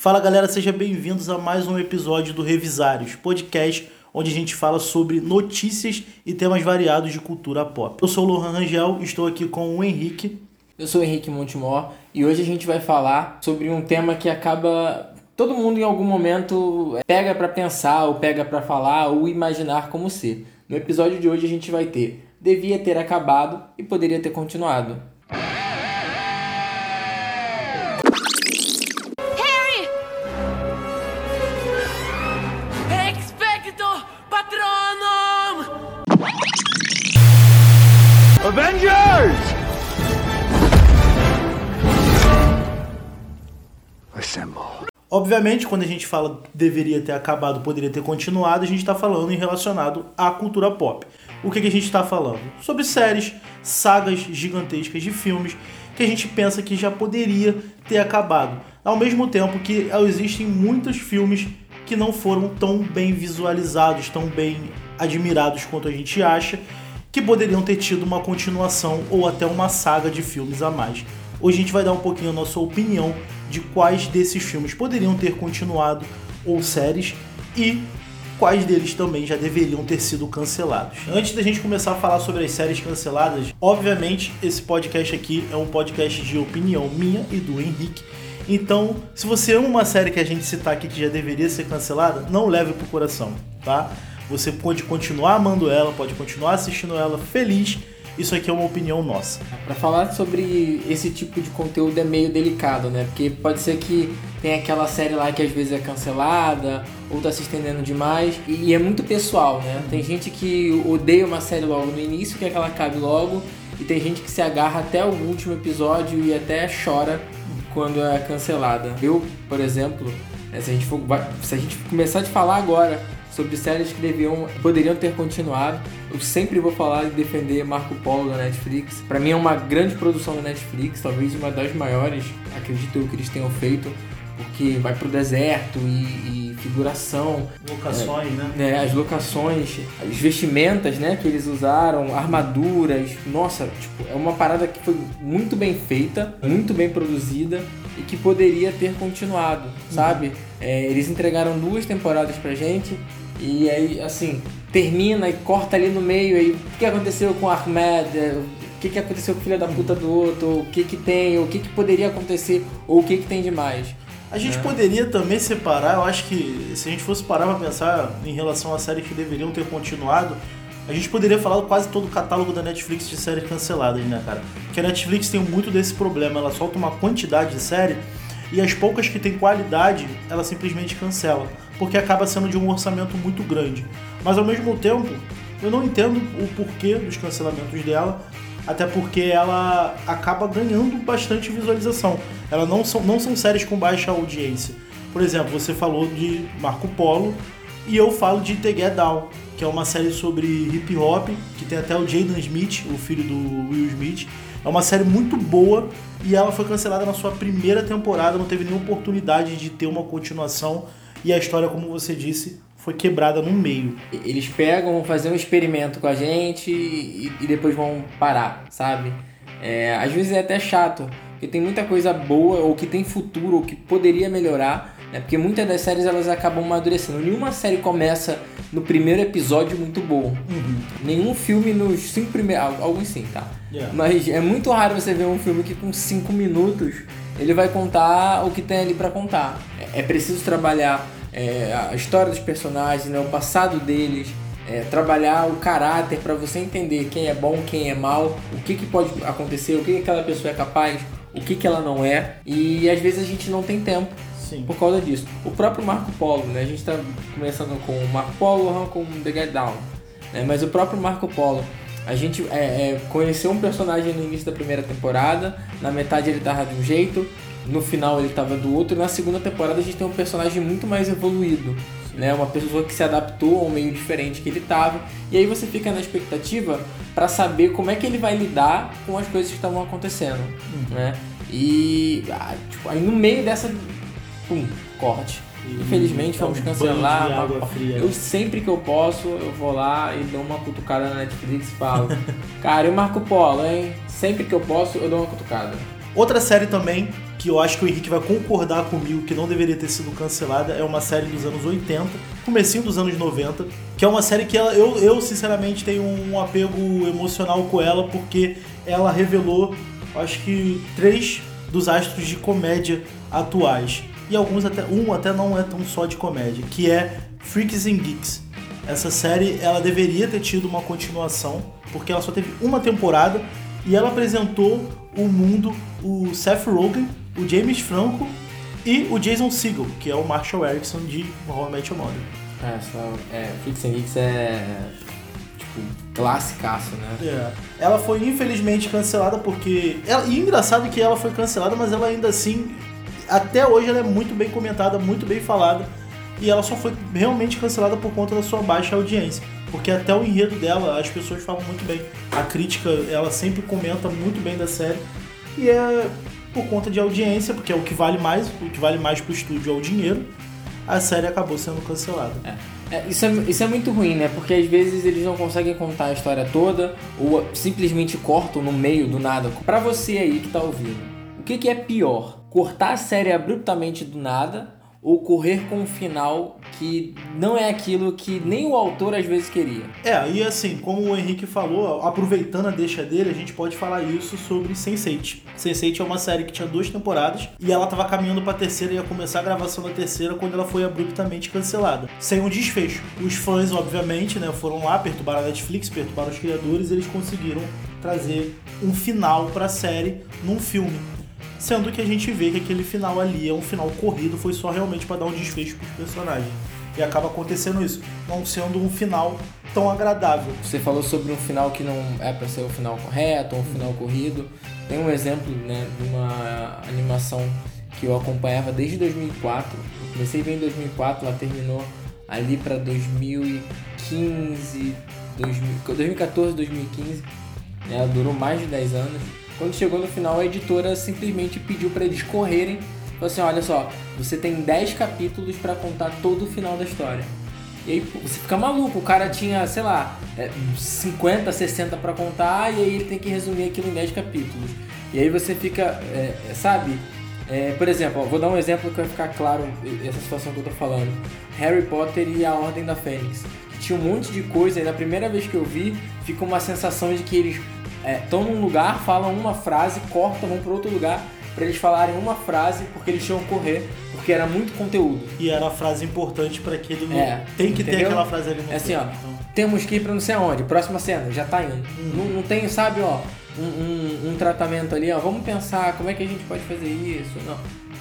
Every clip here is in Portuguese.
Fala galera, sejam bem-vindos a mais um episódio do Revisários, podcast onde a gente fala sobre notícias e temas variados de cultura pop. Eu sou o Lohan Rangel, estou aqui com o Henrique. Eu sou o Henrique Montemor e hoje a gente vai falar sobre um tema que acaba todo mundo em algum momento pega para pensar ou pega para falar ou imaginar como ser. No episódio de hoje a gente vai ter devia ter acabado e poderia ter continuado. Obviamente, quando a gente fala deveria ter acabado, poderia ter continuado, a gente está falando em relacionado à cultura pop. O que, que a gente está falando? Sobre séries, sagas gigantescas de filmes que a gente pensa que já poderia ter acabado. Ao mesmo tempo que existem muitos filmes que não foram tão bem visualizados, tão bem admirados quanto a gente acha, que poderiam ter tido uma continuação ou até uma saga de filmes a mais. Hoje a gente vai dar um pouquinho a nossa opinião de quais desses filmes poderiam ter continuado ou séries e quais deles também já deveriam ter sido cancelados. Antes da gente começar a falar sobre as séries canceladas, obviamente esse podcast aqui é um podcast de opinião minha e do Henrique. Então, se você ama uma série que a gente citar aqui que já deveria ser cancelada, não leve pro coração, tá? Você pode continuar amando ela, pode continuar assistindo ela feliz. Isso aqui é uma opinião nossa. Para falar sobre esse tipo de conteúdo é meio delicado, né? Porque pode ser que tem aquela série lá que às vezes é cancelada ou tá se estendendo demais e é muito pessoal, né? Tem gente que odeia uma série logo no início, quer que ela acabe logo, e tem gente que se agarra até o último episódio e até chora quando é cancelada. Eu, por exemplo, né, se a gente for, se a gente começar a falar agora sobre séries que deviam, poderiam ter continuado. Eu sempre vou falar e defender Marco Polo da Netflix. Para mim é uma grande produção da Netflix, talvez uma das maiores, acredito eu que eles tenham feito, porque vai pro deserto e, e figuração, Locações, é, né? né? As locações, as vestimentas, né, que eles usaram, armaduras. Nossa, tipo, é uma parada que foi muito bem feita, muito bem produzida e que poderia ter continuado, sabe? É, eles entregaram duas temporadas pra gente e aí, assim, termina e corta ali no meio. Aí, o que aconteceu com o Ahmed? O que, que aconteceu com o filho da puta do outro? O que que tem? O que que poderia acontecer? Ou o que que tem de mais? A gente É. poderia também separar, eu acho que se a gente fosse parar pra pensar em relação a séries que deveriam ter continuado, a gente poderia falar quase todo o catálogo da Netflix de séries canceladas, né, cara? Porque a Netflix tem muito desse problema, ela solta uma quantidade de série e as poucas que tem qualidade, ela simplesmente cancela, porque acaba sendo de um orçamento muito grande. Mas ao mesmo tempo, eu não entendo o porquê dos cancelamentos dela, até porque ela acaba ganhando bastante visualização. Ela não são, não são séries com baixa audiência. Por exemplo, você falou de Marco Polo e eu falo de The Get Down, que é uma série sobre hip hop, que tem até o Jaden Smith, o filho do Will Smith. É uma série muito boa e ela foi cancelada na sua primeira temporada, não teve nenhuma oportunidade de ter uma continuação e a história, como você disse, foi quebrada no meio. Eles pegam, vão fazer um experimento com a gente e, e depois vão parar, sabe? É, às vezes é até chato, porque tem muita coisa boa ou que tem futuro ou que poderia melhorar, né? Porque muitas das séries elas acabam amadurecendo. Nenhuma série começa no primeiro episódio muito bom. Nenhum filme nos cinco primeiros. Alguns sim, tá? Yeah. Mas é muito raro você ver um filme que com cinco minutos ele vai contar o que tem ali pra contar. É, é preciso trabalhar é, a história dos personagens, né, o passado deles, é, trabalhar o caráter pra você entender quem é bom, quem é mal, o que, que pode acontecer, o que, que aquela pessoa é capaz, o que, que ela não é. E às vezes a gente não tem tempo Sim. por causa disso. O próprio Marco Polo, né? A gente tá começando com o Marco Polo, com The Get Down. Né? Mas o próprio Marco Polo, a gente é, é, conheceu um personagem no início da primeira temporada, na metade ele tava de um jeito, no final ele tava do outro, e na segunda temporada a gente tem um personagem muito mais evoluído. Né, uma pessoa que se adaptou ao meio diferente que ele tava. E aí você fica na expectativa para saber como é que ele vai lidar com as coisas que estavam acontecendo. Né? E ah, tipo, aí no meio dessa. Pum, corte. E Infelizmente vamos cancelar. fria. Eu sempre que eu posso, eu vou lá e dou uma cutucada na Netflix e falo. Cara, eu Marco Polo, hein? Sempre que eu posso, eu dou uma cutucada. Outra série também que eu acho que o Henrique vai concordar comigo que não deveria ter sido cancelada, é uma série dos anos 80, comecinho dos anos 90, que é uma série que ela, eu, eu sinceramente tenho um apego emocional com ela, porque ela revelou, acho que, três dos astros de comédia atuais. E alguns até, um até não é tão só de comédia, que é Freaks and Geeks. Essa série, ela deveria ter tido uma continuação, porque ela só teve uma temporada, e ela apresentou o mundo, o Seth Rogen, o James Franco e o Jason Segel, que é o Marshall Erickson de How I Met Your Mother. É, só, é, Freaks and Geeks é, tipo, classicaço, né? É. Ela foi infelizmente cancelada porque. Ela, e engraçado que ela foi cancelada, mas ela ainda assim. Até hoje ela é muito bem comentada, muito bem falada. E ela só foi realmente cancelada por conta da sua baixa audiência. Porque até o enredo dela, as pessoas falam muito bem. A crítica, ela sempre comenta muito bem da série. E é por conta de audiência, porque é o que vale mais, o que vale mais pro estúdio é o dinheiro. A série acabou sendo cancelada. É, isso, é, isso é muito ruim, né? Porque às vezes eles não conseguem contar a história toda ou simplesmente cortam no meio do nada. Pra você aí que tá ouvindo, o que, que é pior? Cortar a série abruptamente do nada ou correr com um final que não é aquilo que nem o autor às vezes queria? É, e assim, como o Henrique falou, aproveitando a deixa dele, a gente pode falar isso sobre Sense8. Sense8 é uma série que tinha duas temporadas e ela tava caminhando pra terceira e ia começar a gravação da terceira quando ela foi abruptamente cancelada. Sem um desfecho. Os fãs, obviamente, né, foram lá, perturbaram a Netflix, perturbaram os criadores eles conseguiram trazer um final pra série num filme. Sendo que a gente vê que aquele final ali é um final corrido, foi só realmente para dar um desfecho pros personagens. E acaba acontecendo isso, não sendo um final tão agradável. Você falou sobre um final que não é para ser o final correto, um final corrido. Tem um exemplo, né, de uma animação que eu acompanhava desde 2004. Eu comecei ver em 2004, ela terminou ali para 2015, 2014, 2015. Né, ela durou mais de 10 anos. Quando chegou no final, a editora simplesmente pediu para eles correrem. Falou assim: olha só, você tem 10 capítulos para contar todo o final da história. E aí você fica maluco, o cara tinha, sei lá, é, 50, 60 para contar e aí ele tem que resumir aquilo em 10 capítulos. E aí você fica, é, sabe? É, por exemplo, ó, vou dar um exemplo que vai ficar claro essa situação que eu tô falando. Harry Potter e a Ordem da Fênix. Tinha um monte de coisa e na primeira vez que eu vi, fica uma sensação de que eles estão num lugar, falam uma frase, cortam, vão para outro lugar para eles falarem uma frase porque eles tinham que correr, porque era muito conteúdo. E era a frase importante para aquele. É, Tem que ter entendeu? aquela frase ali no É assim, ó, então. temos que ir pra não sei aonde, próxima cena, já tá indo. Não, não tem, sabe, ó, um, um- um tratamento ali, ó, vamos pensar como é que a gente pode fazer isso, não.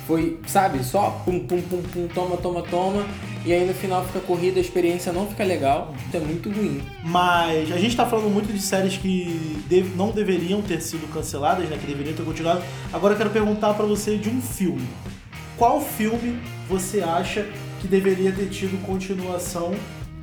Foi, sabe, só pum, pum, pum, pum, toma, toma, toma, e aí no final fica corrida, a experiência não fica legal, isso é muito ruim. Mas a gente tá falando muito de séries que deve- não deveriam ter sido canceladas, né? Que deveriam ter continuado. Agora eu quero perguntar pra você de um filme. Qual filme você acha que deveria ter tido continuação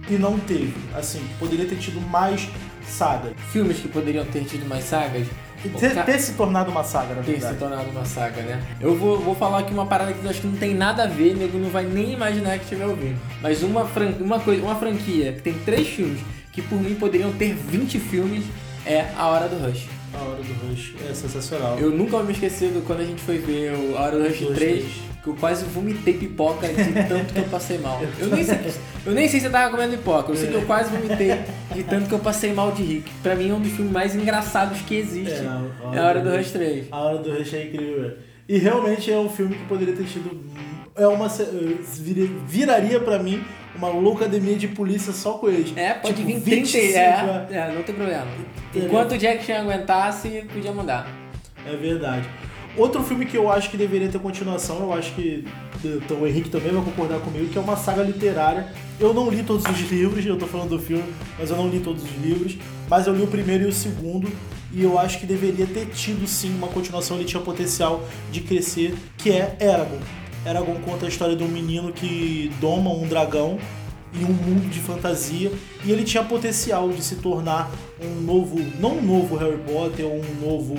e não teve? Assim, poderia ter tido mais saga. Filmes que poderiam ter tido mais sagas, Ter, ter se tornado uma saga, na ter se verdade. tornado uma saga, né? Eu vou, vou falar aqui uma parada que eu acho que não tem nada a ver, nego não vai nem imaginar que estiver ouvindo. Mas uma, fran uma, coisa, uma franquia que tem três filmes, que por mim poderiam ter 20 filmes, é A Hora do Rush. A hora do Rush é sensacional. Eu nunca vou me esquecer do quando a gente foi ver o A Hora do Rush Dois, 3, três. que eu quase vomitei pipoca de tanto que eu passei mal. Eu nem sei, eu nem sei se eu tava comendo pipoca, eu sei que eu quase vomitei de tanto que eu passei mal de que Pra mim é um dos filmes mais engraçados que existe. É, É, A Hora do Rush 3. A Hora do Rush é incrível. E realmente é um filme que poderia ter tido. É uma. vira- Viraria pra mim uma loucademia de polícia só com eles. É, pode Tipo, vir 25, 30, é. é, é, não tem problema. Enquanto o Jack Chan aguentasse, podia mandar. É verdade. Outro filme que eu acho que deveria ter continuação, eu acho que então, o Henrique também vai concordar comigo, que é uma saga literária. Eu não li todos os livros, eu tô falando do filme, mas eu não li todos os livros, mas eu li o primeiro e o segundo, e eu acho que deveria ter tido sim uma continuação, ele tinha potencial de crescer, que é Eragon. Eragon conta a história de um menino que doma um dragão em um mundo de fantasia e ele tinha potencial de se tornar um novo, não um novo Harry Potter, um novo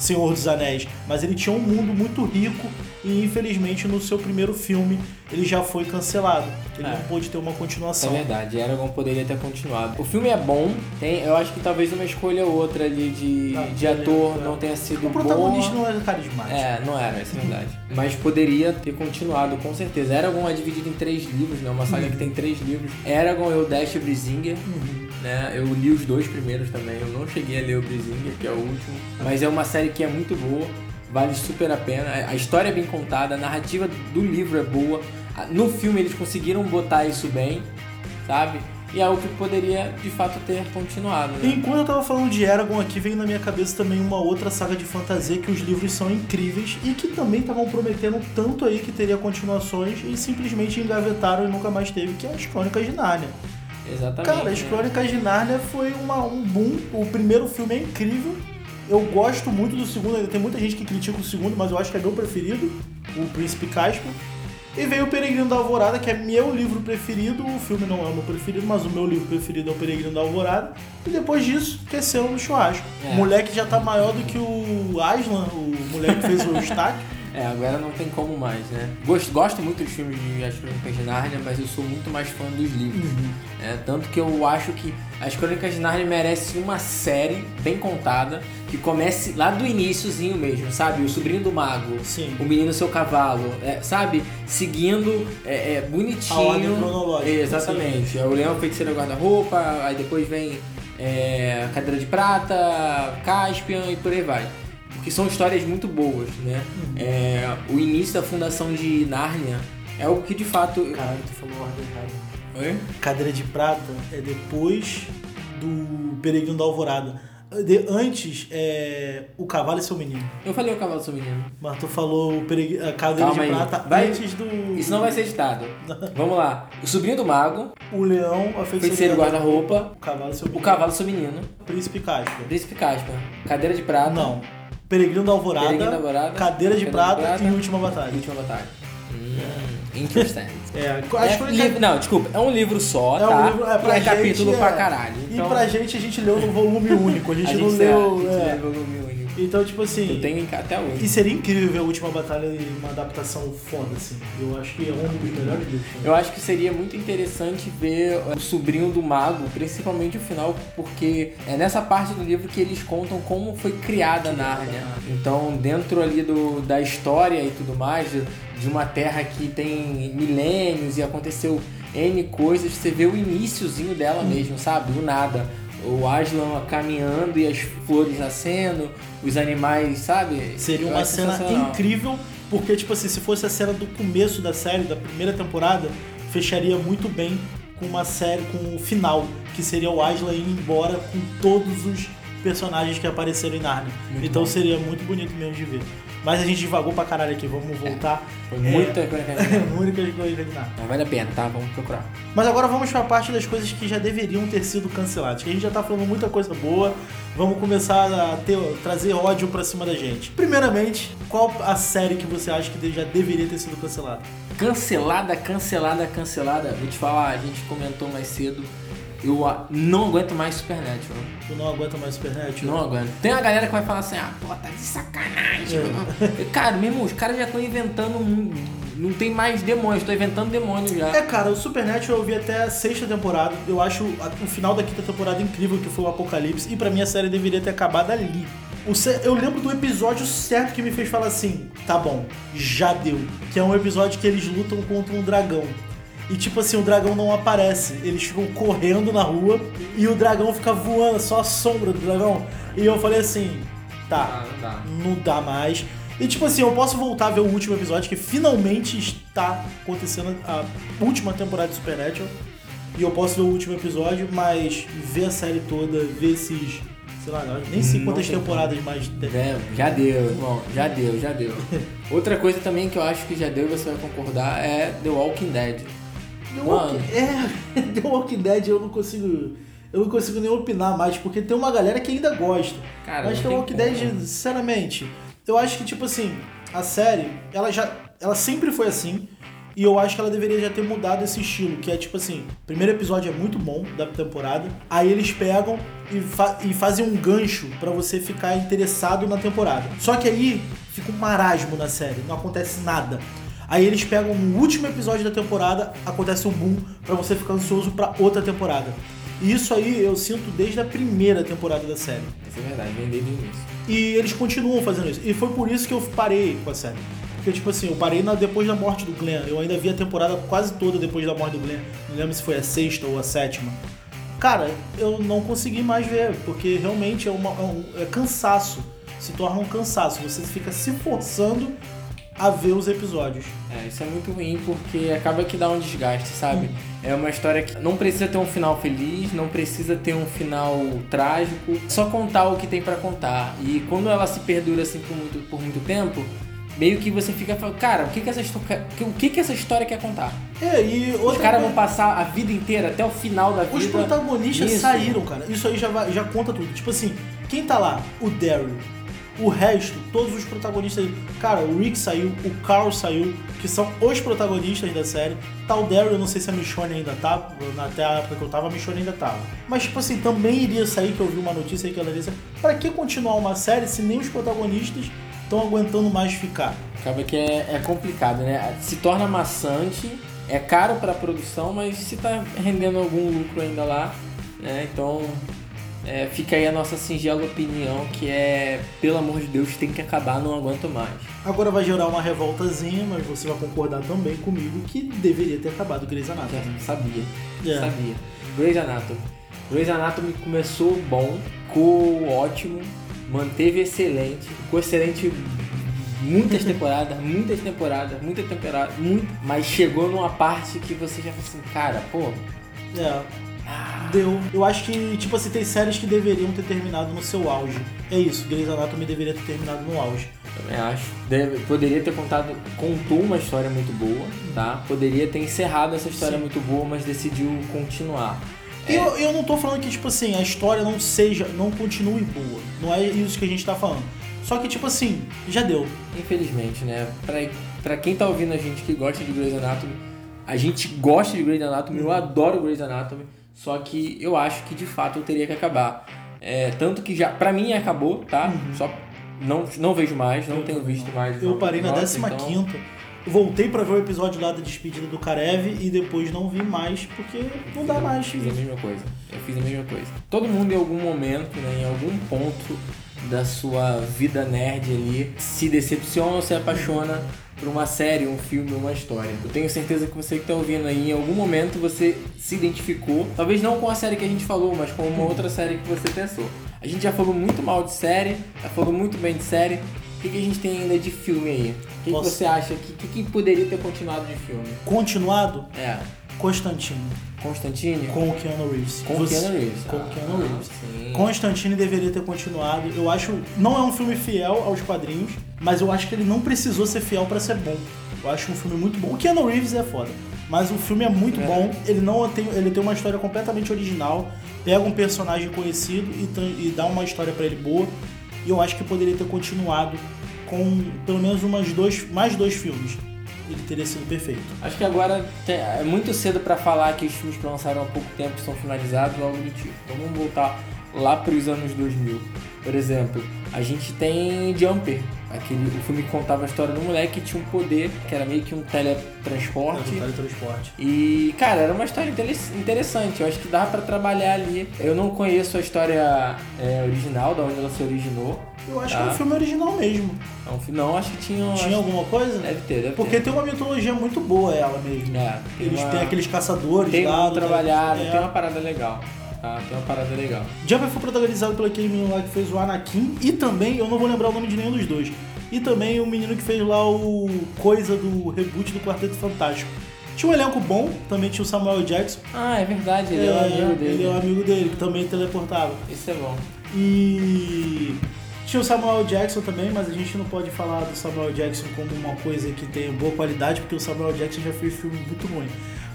Senhor dos Anéis, mas ele tinha um mundo muito rico e infelizmente no seu primeiro filme ele já foi cancelado. Ele É. não pôde ter uma Isso é continuação. verdade, Eragon poderia ter continuado. O filme é bom, tem, eu acho que talvez uma escolha ou outra ali de, Ah, de ator é. não tenha sido O protagonista boa. não era carismático. É, não era, isso é verdade. Mas poderia ter continuado, com certeza. Eragon é dividido em três livros, né? Uma saga que tem três livros. Eragon é o Dash Brizinger, né? Eu li os dois primeiros também. Eu não cheguei a ler o Brizinger, que é o último. Mas é uma série que é muito boa, vale super a pena. A história é bem contada, a narrativa do livro é boa. No filme eles conseguiram botar isso bem, sabe? E é algo que poderia, de fato, ter continuado, né? Enquanto eu tava falando de Eragon aqui, veio na minha cabeça também uma outra saga de fantasia que os livros são incríveis e que também estavam prometendo tanto aí que teria continuações e simplesmente engavetaram e nunca mais teve, que é as Crônicas de Nárnia. Exatamente. Cara, as né? Crônicas de Nárnia foi uma, um boom. O primeiro filme é incrível. Eu gosto muito do segundo, ainda tem muita gente que critica o segundo, mas eu acho que é meu preferido, o Príncipe Caspian. E veio o Peregrino da Alvorada, que é meu livro preferido. O filme não é o meu preferido, mas o meu livro preferido é o Peregrino da Alvorada. E depois disso, cresceu no churrasco. É. O moleque já tá maior do que o Aslan, o moleque que fez o Stack. É, agora não tem como mais, né? Gosto, gosto muito dos filmes de As Crônicas de Nárnia, mas eu sou muito mais fã dos livros. É, tanto que eu acho que As Crônicas de Nárnia merece uma série bem contada, que comece lá do iníciozinho mesmo, sabe? O sobrinho do mago, Sim. o menino seu cavalo, é, sabe? Seguindo é, é, bonitinho. A ordem cronológica, É, exatamente. É o leão feiticeiro guarda-roupa, aí depois vem é, Cadeira de Prata, Caspian e por aí vai. Porque são histórias muito boas, né? Uhum. É, o início da fundação de Nárnia é algo que de fato. Caralho, tu falou ordem errada. Oi? Cadeira de Prata é depois do Peregrino da Alvorada. De- antes é o Cavalo e seu Menino. Eu falei o cavalo do seu menino. Mas tu falou o peregr- a Cadeira Calma de aí. Prata Vai- antes do. Isso não vai ser editado. Vamos lá. O sobrinho do mago, O Leão, a Feiticeira guarda-roupa, O Cavalo e seu Menino. o cavalo do seu menino, O Príncipe Caspa. príncipe Caspian, cadeira de prata. Não. Peregrino da Alvorada. Peregrino da Alvorada, Cadeira de Prata, Prata. e Última Batalha. Última batalha. Hum, interesting. É, É, acho que livro- não, desculpa, é um livro só, É um tá? livro- é, pra e é capítulo gente, pra é. caralho. Então, E pra gente, a gente leu no volume único. A gente, a gente, não é, leu. a gente é. leu volume único. Então, tipo assim. Eu tenho até hoje. E seria incrível ver a última batalha em uma adaptação foda, assim. Eu acho que é um dos melhores livros. né? Eu acho que seria muito interessante ver o sobrinho do mago, principalmente o final, porque é nessa parte do livro que eles contam como foi criada Nárnia. Então, dentro ali do, da história e tudo mais, de, de uma terra que tem milênios e aconteceu N coisas, você vê o iníciozinho dela mesmo, sabe? Do nada. O Aslan caminhando e as flores nascendo, os animais, sabe? Seria uma cena incrível, porque, tipo assim, se fosse a cena do começo da série, da primeira temporada, fecharia muito bem com uma série, com o final, que seria o Aslan indo embora com todos os personagens que apareceram em Narnia. Muito então bom. seria muito bonito mesmo de ver. Mas a gente divagou pra caralho aqui, vamos voltar. Foi É, muita coisa. Únicas coisas de Narnia. Mas vale a pena, tá? Vamos procurar. Mas agora vamos pra parte das coisas que já deveriam ter sido canceladas. Que a gente já tá falando muita coisa boa. Vamos começar a ter, trazer ódio pra cima da gente. Primeiramente, qual a série que você acha que já deveria ter sido cancelada? Cancelada, cancelada, cancelada. Vou te falar, a gente comentou mais cedo. Eu não aguento mais Supernatural. Tu não aguenta mais Supernatural? Não aguento. Tem uma galera que vai falar assim, ah, pô, tá de sacanagem. É. Cara, meu irmão, os caras já estão inventando. um- Não tem mais demônios, tô inventando demônios já. É, cara, o Supernatural eu vi até a sexta temporada. Eu acho o final da quinta temporada incrível, que foi o Apocalipse. E pra mim a série deveria ter acabado ali. Eu lembro do episódio certo que me fez falar assim: tá bom, já deu. Que é um episódio que eles lutam contra um dragão. E tipo assim, o dragão não aparece. Eles ficam correndo na rua e o dragão fica voando, só a sombra do dragão. E eu falei assim: tá, não dá. não dá mais. E tipo assim, eu posso voltar a ver o último episódio, que finalmente está acontecendo a última temporada de Supernatural. E eu posso ver o último episódio, mas ver a série toda, ver esses. Sei lá, nem sei quantas tem temporadas mais. tem. É, já deu, irmão. Já deu, já deu. Outra coisa também que eu acho que já deu e você vai concordar é The Walking Dead. The Mano. Walking, é, The Walking Dead eu não consigo. Eu não consigo nem opinar mais, porque tem uma galera que ainda gosta. Cara, Mas The Walking. Dead, sinceramente, eu acho que, tipo assim, a série, ela já. Ela sempre foi assim. E eu acho que ela deveria já ter mudado esse estilo, que é tipo assim, o primeiro episódio é muito bom da temporada, aí eles pegam e, fa e fazem um gancho pra você ficar interessado na temporada. Só que aí fica um marasmo na série, não acontece nada. Aí eles pegam no último episódio da temporada, acontece um boom pra você ficar ansioso pra outra temporada. E isso aí eu sinto desde a primeira temporada da série. Isso é verdade, vem desde o início. E eles continuam fazendo isso. E foi por isso que eu parei com a série. Porque, tipo assim, eu parei na- depois da morte do Glenn. Eu ainda vi a temporada quase toda depois da morte do Glenn. Não lembro se foi a sexta ou a sétima. Cara, eu não consegui mais ver, porque realmente é, uma, é, um, é cansaço. Se torna um cansaço. Você fica se forçando a ver os episódios. É, isso é muito ruim porque acaba que dá um desgaste, sabe? É uma história que não precisa ter um final feliz, não precisa ter um final trágico, só contar o que tem pra contar. E quando ela se perdura assim por muito, por muito tempo, meio que você fica falando, cara, o que que essa, o que que essa história quer contar? É, e Os caras vão passar a vida inteira até o final da vida. Os protagonistas saíram, cara. Isso aí já, já conta tudo. Tipo assim, quem tá lá? O Daryl. O resto, todos os protagonistas. Cara, o Rick saiu, o Carl saiu, que são os protagonistas da série. O Daryl, eu não sei se a Michonne ainda tá. Até a época que eu tava, a Michonne ainda tava. Mas, tipo assim, também iria sair, que eu vi uma notícia aí que ela disse: pra que continuar uma série se nem os protagonistas estão aguentando mais ficar? Acaba que é, é complicado, né? Se torna maçante, é caro pra produção, mas se tá rendendo algum lucro ainda lá, né? Então é, fica aí a nossa singela opinião que é, pelo amor de Deus, tem que acabar, não aguento mais. Agora vai gerar uma revoltazinha, mas você vai concordar também comigo que deveria ter acabado Grey's Anatomy. Já sabia, É. sabia. Grey's Anatomy. Grey's Anatomy começou bom, ficou ótimo, manteve excelente, ficou excelente muitas temporadas, muitas temporadas, muita temporada, muito, mas chegou numa parte que você já falou assim, cara, pô, É. Deu. Eu acho que, tipo assim, tem séries que deveriam ter terminado no seu auge. É isso, Grey's Anatomy deveria ter terminado no auge. também acho. Deve- poderia ter contado, contou uma história muito boa, tá? Poderia ter encerrado essa história Sim. muito boa, mas decidiu continuar. E eu, eu não tô falando que, tipo assim, a história não seja, não continue boa. Não é isso que a gente tá falando. Só que, tipo assim, já deu. Infelizmente, né? Pra, pra quem tá ouvindo a gente que gosta de Grey's Anatomy, a gente gosta de Grey's Anatomy, eu adoro Grey's Anatomy, só que eu acho que de fato eu teria que acabar. É, tanto que já, pra mim acabou, tá? Só não, não vejo mais, não tenho visto mais. Uhum. Eu parei na Nossa, 15 então- quinta. Voltei pra ver o episódio lá da despedida do Karev e depois não vi mais, porque não dá mais. Fiz a mesma coisa. Eu fiz a mesma coisa. Todo mundo em algum momento, né, em algum ponto da sua vida nerd ali, se decepciona ou se apaixona por uma série, um filme, uma história. Eu tenho certeza que você que está ouvindo aí, em algum momento você se identificou, talvez não com a série que a gente falou, mas com uma outra série que você pensou. A gente já falou muito mal de série, já falou muito bem de série. O que, que a gente tem ainda de filme aí? O que, que você acha? O que, que, que poderia ter continuado de filme? Continuado, É, Constantine. Constantine? Com o Keanu Reeves. Com o Keanu Reeves. Com o Ah, Keanu Reeves. sim. Constantine deveria ter continuado. Eu acho. Não é um filme fiel aos quadrinhos, mas eu acho que ele não precisou ser fiel pra ser bom. Eu acho um filme muito bom. O Keanu Reeves é foda. Mas o filme é muito É. bom. Ele não tem. Ele tem uma história completamente original. Pega um personagem conhecido e, e dá uma história pra ele boa. E eu acho que poderia ter continuado com pelo menos umas dois, mais dois filmes. Ele teria sido perfeito. Acho que agora é muito cedo pra falar que os filmes que lançaram há pouco tempo são finalizados ou algo do tipo. Vamos voltar lá pros anos 2000. Por exemplo, a gente tem Jumper, aquele, o filme contava a história do moleque que tinha um poder, que era meio que um teletransporte. Teletransporte. E, cara, era uma história interessante. Eu acho que dava pra trabalhar ali. Eu não conheço a história é, original, da onde ela se originou. Eu acho Tá. que é um filme original mesmo. É um fi- não, acho que tinha. Tinha acho- alguma coisa? Deve ter, deve Porque ter. tem uma mitologia muito boa ela mesmo. É, tem Eles uma- têm aqueles caçadores Tem lá. um trabalhado, é. tem uma parada legal. Tá? Tem uma parada legal. Jumper foi protagonizado pelo aquele menino lá que fez o Anakin e também, eu não vou lembrar o nome de nenhum dos dois. E também o menino que fez lá o coisa do reboot do Quarteto Fantástico. Tinha um elenco bom, também tinha o Samuel Jackson. Ah, é verdade, ele é, o amigo dele. Ele é o amigo dele, que também teleportava. Isso é bom. E tinha o Samuel Jackson também, mas a gente não pode falar do Samuel Jackson como uma coisa que tem boa qualidade, porque o Samuel Jackson já fez filme muito ruim.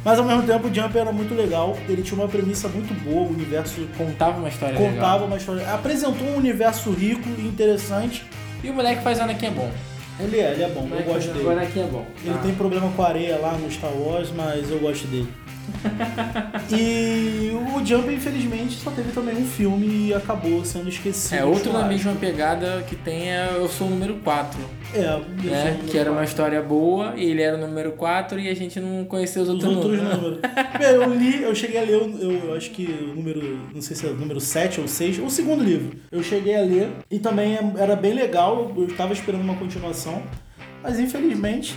Mas ao mesmo tempo o Jumper era muito legal, ele tinha uma premissa muito boa, o universo Contava uma história contava legal. uma história, apresentou um universo rico e interessante. E o moleque faz Anakin é bom. Ele é, ele é bom, eu gosto dele. Agora aqui é bom. Ele Ah. tem problema com a areia lá no Star Wars, mas eu gosto dele. e o Jump, infelizmente, só teve também um filme e acabou sendo esquecido. É, outro na mesma pegada que tem é Eu Sou o Número 4, É, né? Que era uma história boa, e ele era o número 4 e a gente não conhecia os Os outros, outros números. eu li, eu cheguei a ler, o- eu, eu acho que o número, não sei se é o número 7 ou 6, o segundo livro. Eu cheguei a ler e também era bem legal, eu estava esperando uma continuação, mas infelizmente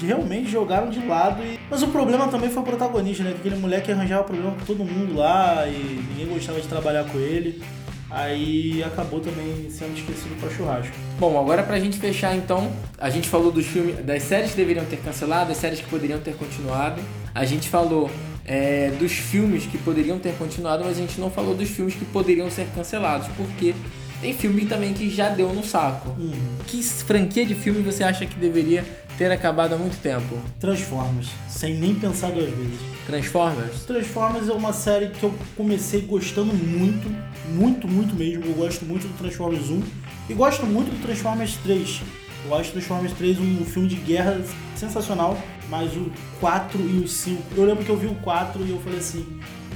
realmente jogaram de lado. E... Mas o problema também foi o protagonista, né? Que aquele moleque arranjava problema com todo mundo lá e ninguém gostava de trabalhar com ele. Aí acabou também sendo esquecido para churrasco. Bom, agora pra gente fechar então, a gente falou dos filmes, das séries que deveriam ter cancelado, das séries que poderiam ter continuado. A gente falou é, dos filmes que poderiam ter continuado, mas a gente não falou dos filmes que poderiam ser cancelados, porque tem filme também que já deu no saco. Hum. Que franquia de filme você acha que deveria ter acabado há muito tempo? Transformers, sem nem pensar duas vezes. Transformers? Transformers é uma série que eu comecei gostando muito, muito, muito mesmo. Eu gosto muito do Transformers 1 e gosto muito do Transformers 3. Eu acho Transformers 3 um filme de guerra sensacional, mas o 4 e o 5. Eu lembro que eu vi o 4 e eu falei assim: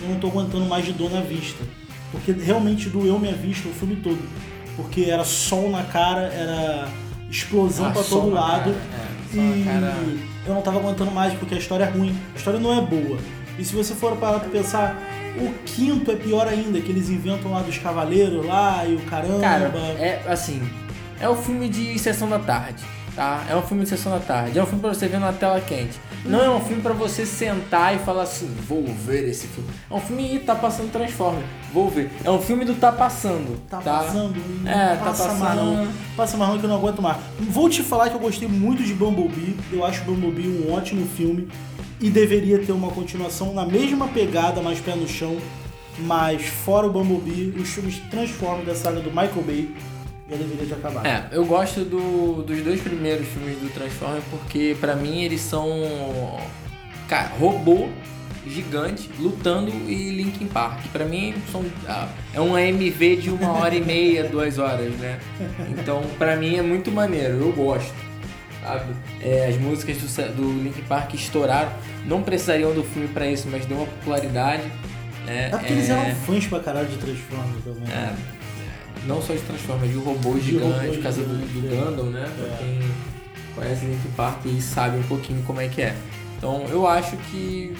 eu não tô aguentando mais de dor na vista. Porque realmente doeu minha vista o filme todo. Porque era sol na cara, era explosão Ah, pra todo lado. cara, é, e cara. eu não tava aguentando mais porque a história é ruim. A história não é boa. E se você for parar pra pensar, o quinto é pior ainda, que eles inventam lá dos cavaleiros lá e o caramba. Cara, é assim, é um filme de sessão da tarde, tá? É um filme de sessão da tarde, é um filme pra você ver na tela quente. Não é um filme pra você sentar e falar assim, vou ver esse filme. É um filme e tá passando Transformers, vou ver. É um filme do tá passando, Tá, tá? passando, não É, tá passa passando. mais não. Passa mais não que eu não aguento mais. Vou te falar que eu gostei muito de Bumblebee. Eu acho Bumblebee um ótimo filme. E deveria ter uma continuação na mesma pegada, mais pé no chão. Mas fora o Bumblebee, os filmes Transformers da saga do Michael Bay já deveria ter acabado. É, eu gosto do- dos dois primeiros filmes do Transformers porque pra mim eles são cara, robô gigante lutando e Linkin Park. Pra mim são ah, é um AMV de uma hora e meia, duas horas, né? Então pra mim é muito maneiro, eu gosto. Sabe? É, as músicas do, do Linkin Park estouraram, não precisariam do filme pra isso, mas deu uma popularidade. Né? É porque eles eram fãs pra caralho de Transformers também. É, não só de Transformers, de robôs De gigantes, robôs por causa do, do é. Gundam, né? Pra É. quem conhece Linkin Park e sabe um pouquinho como é que é. Então eu acho que.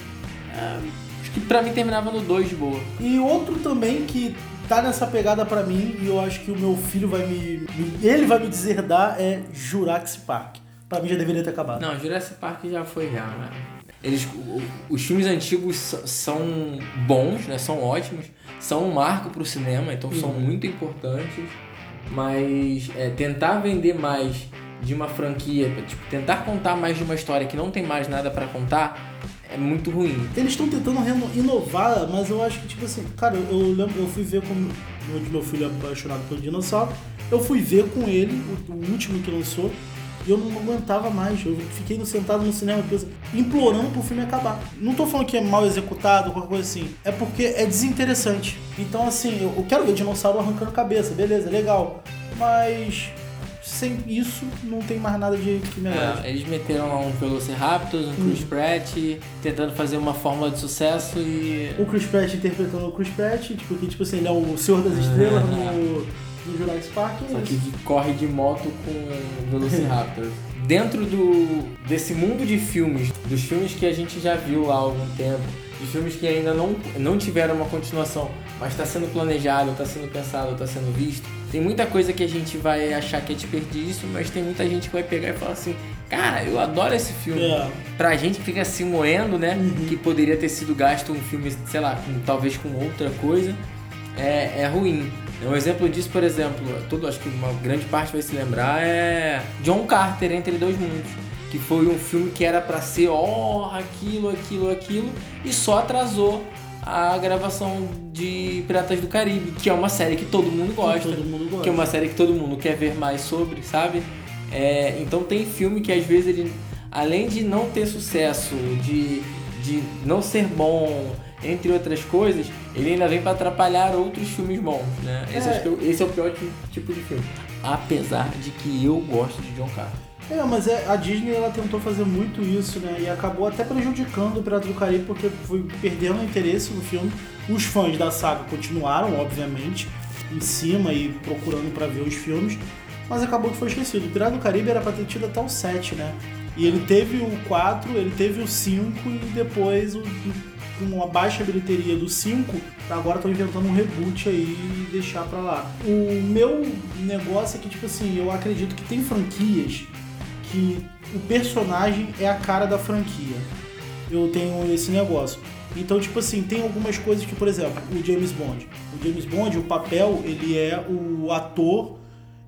é, acho que pra mim terminava no 2 de boa. E outro também que tá nessa pegada pra mim, e eu acho que o meu filho vai me. me- ele vai me deserdar, é Jurassic Park. Pra mim já deveria ter acabado. Não, Jurassic Park já foi já, né? Eles, o- os filmes antigos são bons, né? São ótimos, são um marco pro cinema, então são Uhum. muito importantes. Mas é, tentar vender mais de uma franquia, tipo, tentar contar mais de uma história que não tem mais nada pra contar, é muito ruim. Eles estão tentando inovar, mas eu acho que, tipo assim, cara, eu, eu lembro, eu fui ver com o meu filho é apaixonado pelo dinossauro, eu fui ver com ele, o, o último que lançou, e eu não aguentava mais. Eu fiquei sentado no cinema implorando pro filme acabar. Não tô falando que é mal executado, qualquer coisa assim. É porque é desinteressante. Então, assim, eu, eu quero ver dinossauro arrancando cabeça, beleza, legal. Mas sem isso, não tem mais nada de que me agrade. É, eles meteram lá um Velociraptors, um Chris Pratt, tentando fazer uma fórmula de sucesso e. o Chris Pratt interpretando o Chris Pratt, tipo, que tipo assim, ele é o Senhor das Estrelas no, no Jurassic Park. Só que de- corre de moto com Velociraptor. Dentro do, desse mundo de filmes, dos filmes que a gente já viu há algum tempo, de filmes que ainda não, não tiveram uma continuação, mas está sendo planejado, está sendo pensado, está sendo visto, tem muita coisa que a gente vai achar que é desperdício, mas tem muita gente que vai pegar e falar assim: Cara, eu adoro esse filme. É. Pra gente que fica se moendo, né? Uhum. Que poderia ter sido gasto um filme, sei lá, com- talvez com outra coisa, é, é ruim. Um exemplo disso, por exemplo, todo, acho que uma grande parte vai se lembrar é John Carter Entre Dois Mundos, que foi um filme que era pra ser ó, aquilo, aquilo, aquilo, e só atrasou a gravação de Piratas do Caribe, que é uma série que todo mundo gosta, todo mundo gosta. que é uma série que todo mundo quer ver mais sobre, sabe? É, então tem filme que às vezes ele, além de não ter sucesso, de, de não ser bom, entre outras coisas, ele ainda vem pra atrapalhar outros filmes bons, né? Esse, É. que eu- esse é o pior ti- tipo de filme. Apesar de que eu gosto de John Carter. É, mas é, a Disney ela tentou fazer muito isso, né? E acabou até prejudicando o Pirata do Caribe porque foi perdendo o interesse no filme. Os fãs da saga continuaram, obviamente, em cima e procurando pra ver os filmes, mas acabou que foi esquecido. O Pirata do Caribe era pra ter tido até o 7, né? E ele teve o 4, ele teve o 5 e depois o, com uma baixa bilheteria do 5, agora estão inventando um reboot aí e deixar pra lá. O meu negócio é que, tipo assim, eu acredito que tem franquias que o personagem é a cara da franquia. Eu tenho esse negócio. Então, tipo assim, tem algumas coisas que, por exemplo, o James Bond. O James Bond, o papel, ele é o ator,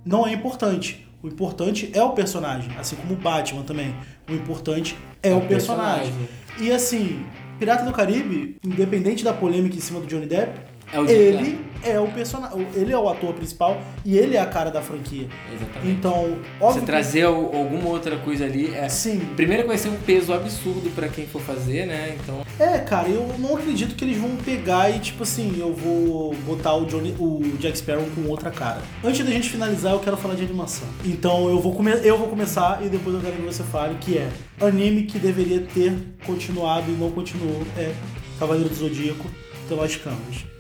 não é importante. O importante é o personagem, assim como o Batman também. O importante é, o personagem. E assim, Pirata do Caribe, independente da polêmica em cima do Johnny Depp, É o ele é o personagem, ele é o ator principal e ele é a cara da franquia. Exatamente. Então, Você óbvio que- trazer al- alguma outra coisa ali é. Sim. Primeiro vai ser um peso absurdo pra quem for fazer, né? Então. É, cara, eu não acredito que eles vão pegar e, tipo assim, eu vou botar o, Johnny, o Jack Sparrow com outra cara. Antes da gente finalizar, eu quero falar de animação. Então eu vou, come eu vou começar e depois eu quero que você fale, que é anime que deveria ter continuado e não continuou, é Cavaleiro do Zodíaco, Canvas. É,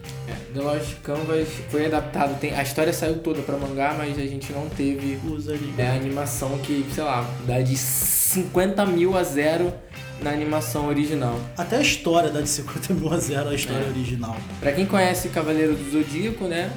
The Lost Canvas foi adaptado. Tem, a história saiu toda pra mangá, mas a gente não teve animes. é, a animação que, sei lá, dá de 50 mil a zero na animação original. Até a história dá de 50 mil a zero a história É. original. Pra quem conhece Cavaleiro do Zodíaco, né?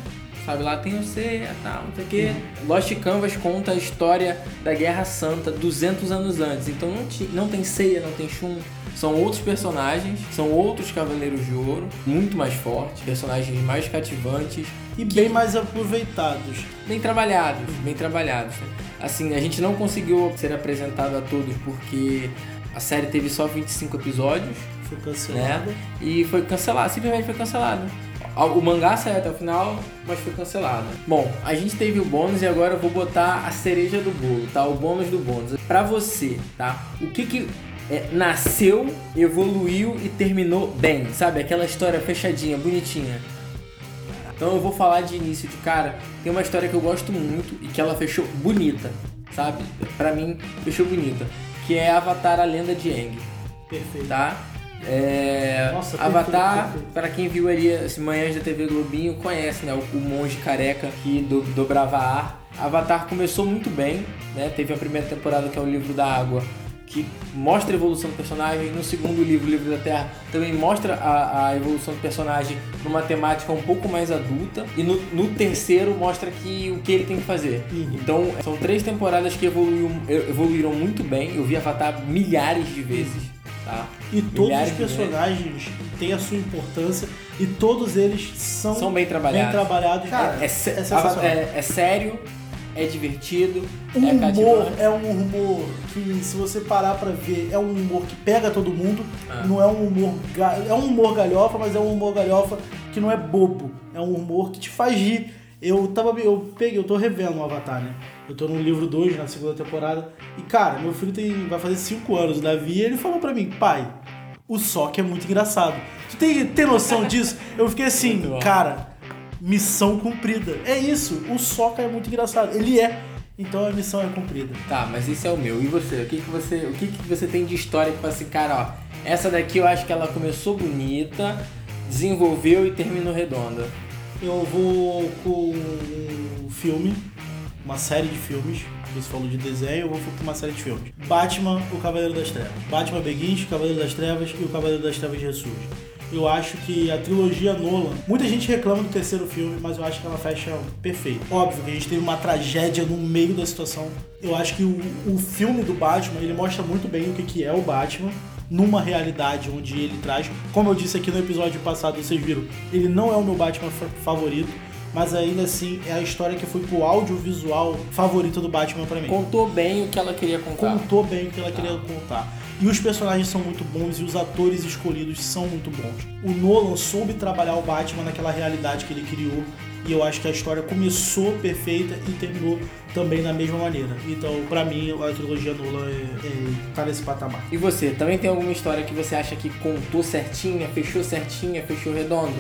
Sabe lá, tem o C, tal, não sei o quê. Lost Canvas conta a história da Guerra Santa 200 anos antes. Então não, ti- não tem Seiya, não tem Shun. São outros personagens, são outros Cavaleiros de Ouro, muito mais fortes, personagens mais cativantes, E bem mais aproveitados. bem trabalhados, bem trabalhados. né? Assim, a gente não conseguiu ser apresentado a todos porque a série teve só 25 episódios, Foi cancelado. né? E foi cancelado, simplesmente foi cancelado. O mangá saiu até o final, mas foi cancelado. Bom, a gente teve o bônus e agora eu vou botar a cereja do bolo, tá? O bônus do bônus. Pra você, tá? O que que é, nasceu, evoluiu e terminou bem, sabe? Aquela história fechadinha, bonitinha. Então eu vou falar de início de cara. Tem uma história que eu gosto muito e que ela fechou bonita, sabe? Pra mim, fechou bonita. Que é Avatar A Lenda de Aang Perfeito. tá? É, Nossa, Avatar, perfeito, para quem viu ali as manhãs da TV Globinho, conhece, né? O, o monge careca que do, dobrava ar. Avatar começou muito bem, né? Teve a primeira temporada que é o livro da água, que mostra a evolução do personagem. No segundo livro, o livro da Terra, também mostra a, a evolução do personagem numa temática um pouco mais adulta. E no, no terceiro mostra que o que ele tem que fazer. Uhum. Então, são três temporadas que evoluiu, evoluíram muito bem. Eu vi Avatar milhares de vezes, tá? E todos Milhares os personagens têm a sua importância e todos eles são, São bem trabalhados. bem trabalhados. Cara, É, sensacional. é- é sério, é divertido, O é humor cativante. é um humor que, se você parar pra ver, é um humor que pega todo mundo. Ah. Não é um humor. ga- É um humor galhofa, mas é um humor galhofa que não é bobo. É um humor que te faz rir. Eu tava. Eu peguei, eu tô revendo o Avatar, né? Eu tô no livro 2, na segunda temporada. E, cara, meu filho tem, vai fazer 5 anos, o Davi, e ele falou pra mim, pai, o Sock é muito engraçado. Tu tem, tem noção disso? Eu fiquei assim, cara, missão cumprida. É isso, o Sokka é muito engraçado. Ele é. Então a missão é cumprida. Tá, mas esse é o meu. E você? O que, que você. O que, que você tem de história que fala assim, cara, ó, essa daqui eu acho que ela começou bonita, desenvolveu e terminou redonda. Eu vou com um filme, uma série de filmes. Você falou de desenho, eu vou com uma série de filmes. Batman, o Cavaleiro das Trevas. Batman Begins, Cavaleiro das Trevas e o Cavaleiro das Trevas ressurge. Eu acho que a trilogia Nolan, muita gente reclama do terceiro filme, mas eu acho que ela fecha perfeito. Óbvio que a gente teve uma tragédia no meio da situação. Eu acho que o, o filme do Batman, ele mostra muito bem o que, que é o Batman numa realidade onde ele traz, como eu disse aqui no episódio passado, vocês viram, ele não é o meu Batman fa- favorito, mas ainda assim é a história que foi pro audiovisual favorito do Batman pra mim. Contou bem o que ela queria contar. Contou bem o que ela queria contar. E os personagens são muito bons e os atores escolhidos são muito bons. O Nolan soube trabalhar o Batman naquela realidade que ele criou. E eu acho que a história começou perfeita e terminou também da mesma maneira. Então, pra mim, a trilogia Nolan é, é, tá nesse patamar. E você, também tem alguma história que você acha que contou certinha, fechou certinha, fechou redondo?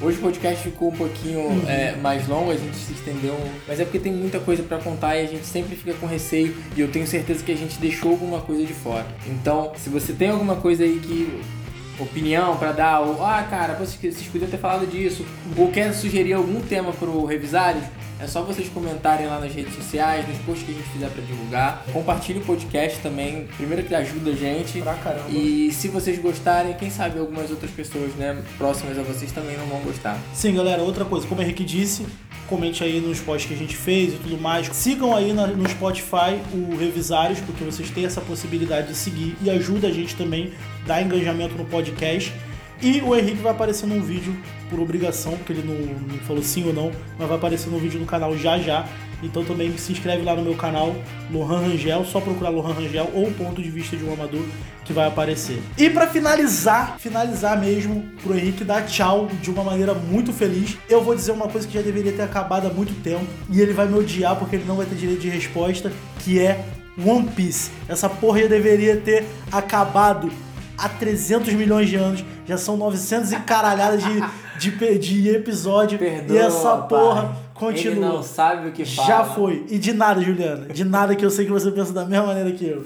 Hoje o podcast ficou um pouquinho é, mais longo, a gente se estendeu, mas é porque tem muita coisa pra contar e a gente sempre fica com receio e eu tenho certeza que a gente deixou alguma coisa de fora. Então, se você tem alguma coisa aí que opinião pra dar, ou ah, cara, vocês, vocês podiam ter falado disso, ou quer sugerir algum tema pro Revisários, é só vocês comentarem lá nas redes sociais, nos posts que a gente fizer pra divulgar. Compartilhe o podcast também, primeiro que ajuda a gente. Pra caramba. E se vocês gostarem, quem sabe algumas outras pessoas, né, próximas a vocês também não vão gostar. Sim, galera, outra coisa, como o Henrique disse, comente aí nos posts que a gente fez e tudo mais. Sigam aí no Spotify o Revisários, porque vocês têm essa possibilidade de seguir e ajuda a gente também, dá engajamento no podcast. E o Henrique vai aparecer num vídeo por obrigação, porque ele não, não falou sim ou não, mas vai aparecer num vídeo no canal já já. Então também se inscreve lá no meu canal, Lohan Rangel, só procurar Lohan Rangel ou Ponto de Vista de um Amador que vai aparecer. E pra finalizar, finalizar mesmo, pro Henrique dar tchau de uma maneira muito feliz, eu vou dizer uma coisa que já deveria ter acabado há muito tempo, e ele vai me odiar porque ele não vai ter direito de resposta, que é One Piece. Essa porra já deveria ter acabado há 300 milhões de anos, já são 900 e caralhadas de, de, de episódio, Perdoa, e essa porra pai. continua. Ele não sabe o que fala. Já foi. E de nada, Juliana. De nada que eu sei que você pensa da mesma maneira que eu.